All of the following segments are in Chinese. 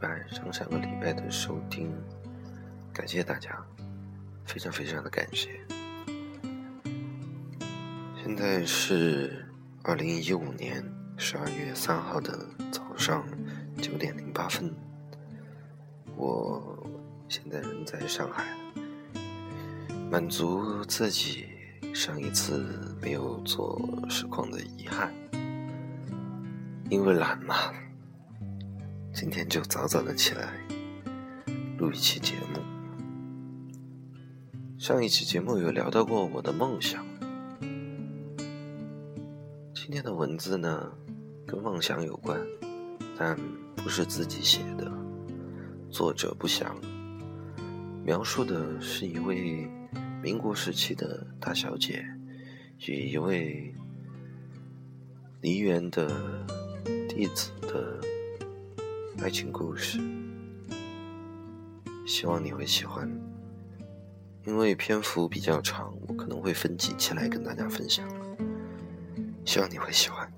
拜、上上个礼拜的收听，感谢大家，非常非常的感谢。现在是二零一五年十二月三号的早上九点零八分，我现在人在上海，满足自己上一次没有做实况的遗憾。因为懒嘛，今天就早早的起来录一期节目。上一期节目有聊到过我的梦想，今天的文字呢跟梦想有关，但不是自己写的，作者不详，描述的是一位民国时期的大小姐与一位梨园的。弟子爱情故事，希望你会喜欢。因为篇幅比较长，我可能会分几期来跟大家分享，希望你会喜欢。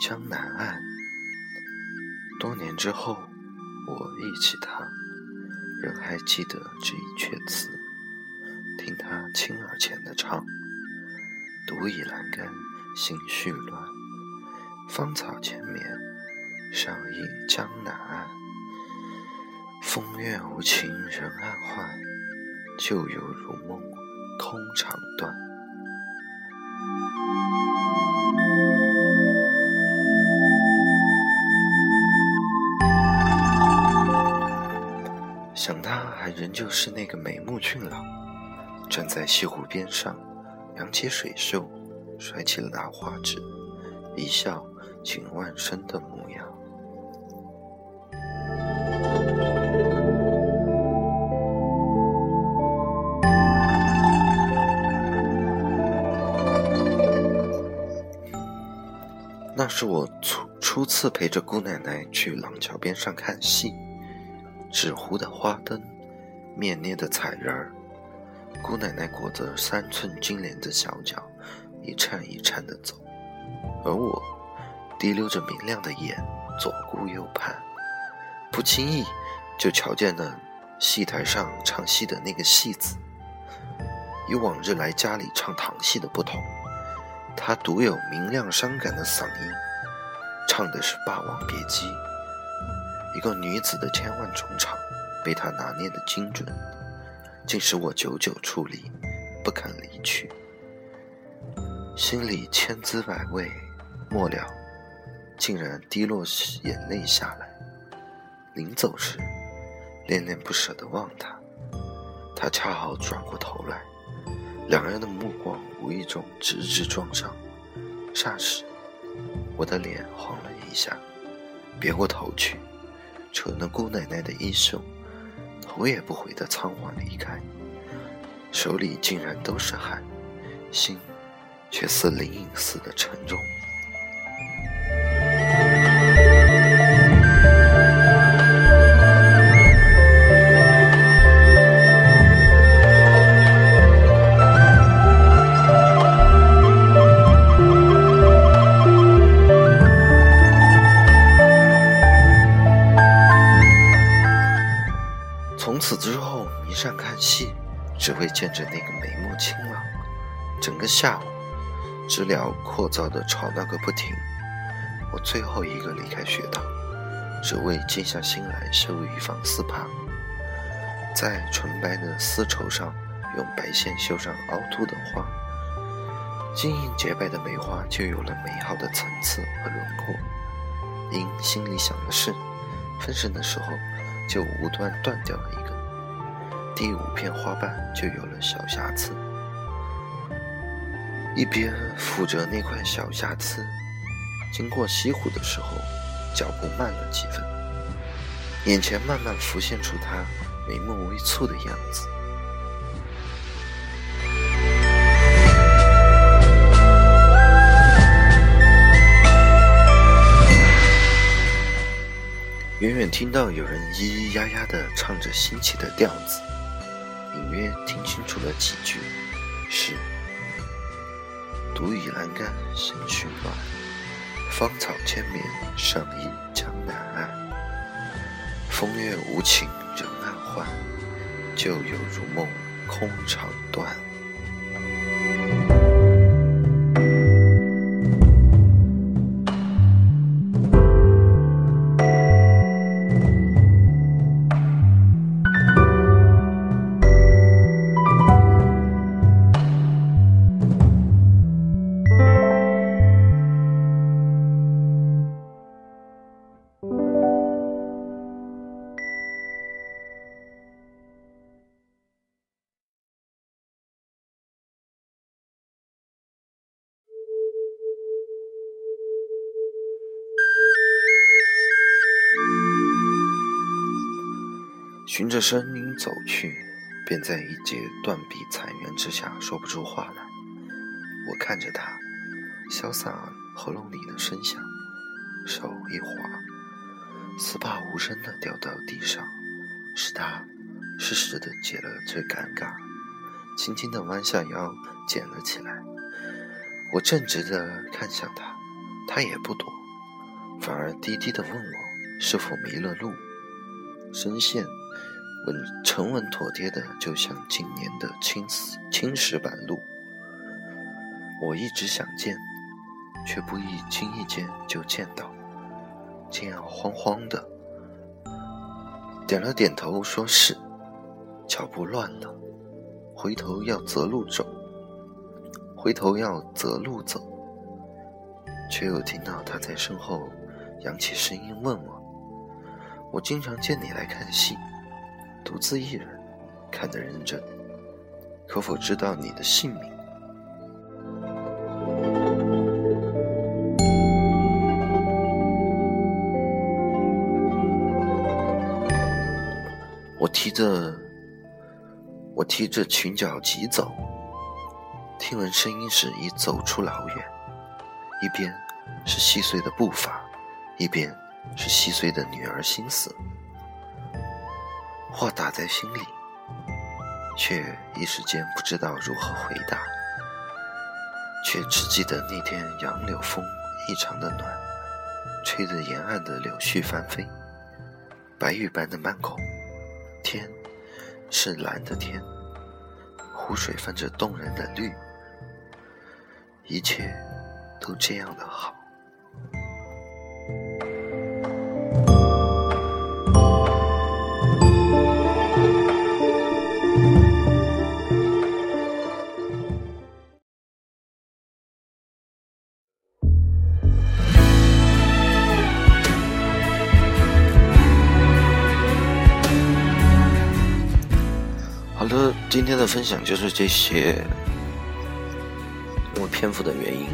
江南岸，多年之后，我忆起他，仍还记得这一阙词。听他轻而浅的唱：“独倚栏杆，心绪乱，芳草千绵。上忆江南岸，风月无情人暗换，旧游如梦空肠断。”想他还仍旧是那个美目俊朗，站在西湖边上，扬起水袖，甩起了大花指，一笑倾万生的模样。那是我初初次陪着姑奶奶去廊桥边上看戏。纸糊的花灯，面捏的彩人儿，姑奶奶裹着三寸金莲的小脚，一颤一颤地走，而我滴溜着明亮的眼，左顾右盼，不经意就瞧见了戏台上唱戏的那个戏子。与往日来家里唱堂戏的不同，他独有明亮伤感的嗓音，唱的是《霸王别姬》。一个女子的千万重唱，被他拿捏的精准，竟使我久久矗立，不肯离去。心里千滋百味，末了，竟然滴落眼泪下来。临走时，恋恋不舍地望他，他恰好转过头来，两人的目光无意中直直撞上，霎时，我的脸红了一下，别过头去。扯了姑奶奶的衣袖，头也不回的仓皇离开，手里竟然都是汗，心却似灵隐似的沉重。见着那个眉目清朗。整个下午，知了扩噪的吵闹个不停。我最后一个离开学堂，只为静下心来绣一方丝帕，在纯白的丝绸上用白线绣上凹凸的花，晶莹洁白的梅花就有了美好的层次和轮廓。因心里想的是，分神的时候就无端断掉了一个，第五片花瓣就有了小瑕疵。一边抚着那块小瑕疵。经过西湖的时候，脚步慢了几分，眼前慢慢浮现出他眉目微蹙的样子。远远听到有人咿咿呀呀的唱着新起的调子，约听清楚了几句，是“独倚栏杆生绪暖”。芳草千绵，上忆江南岸。风月无情人暗换，旧友如梦空肠断。循着声音走去，便在一截断壁残垣之下说不出话来。我看着他，消散喉咙里的声响，手一滑，丝帕无声的掉到地上，是他适时的解了这尴尬，轻轻的弯下腰捡了起来。我正直的看向他，他也不躲，反而低低的问我是否迷了路，声线。稳沉稳妥帖的，就像今年的青石青石板路。我一直想见，却不易轻易见就见到，竟然慌慌的，点了点头，说是。脚步乱了，回头要择路走，回头要择路走，却又听到他在身后扬起声音问我：“我经常见你来看戏。”独自一人看得认真，可否知道你的姓名？我提着，我提着裙角急走，听闻声音时已走出老远，一边是细碎的步伐，一边是细碎的女儿心思。话打在心里，却一时间不知道如何回答，却只记得那天杨柳风异常的暖，吹得沿岸的柳絮翻飞，白玉般的满口，天是蓝的天，湖水泛着动人的绿，一切都这样的好。今天的分享就是这些，因为篇幅的原因，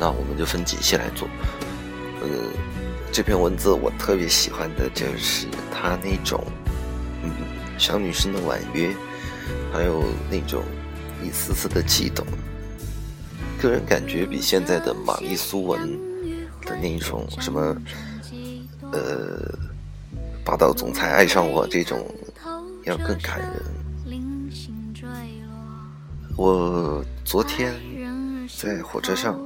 那我们就分几期来做。呃，这篇文字我特别喜欢的就是他那种，嗯，小女生的婉约，还有那种一丝丝的悸动，个人感觉比现在的玛丽苏文的那种什么，呃，霸道总裁爱上我这种要更感人。我昨天在火车上，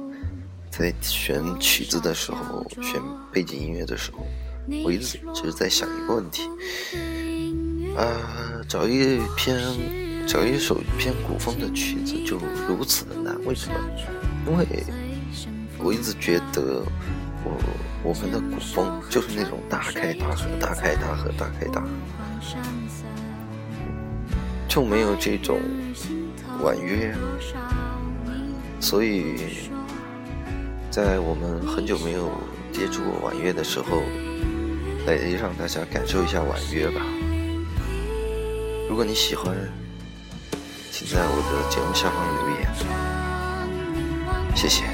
在选曲子的时候，选背景音乐的时候，我一直就是在想一个问题：啊，找一篇，找一首偏古风的曲子就如此的难，为什么？因为我一直觉得，我我们的古风就是那种大开大合、大开大合、大开大合，就没有这种婉约，所以在我们很久没有接触过婉约的时候，来让大家感受一下婉约吧。如果你喜欢，请在我的节目下方留言，谢谢。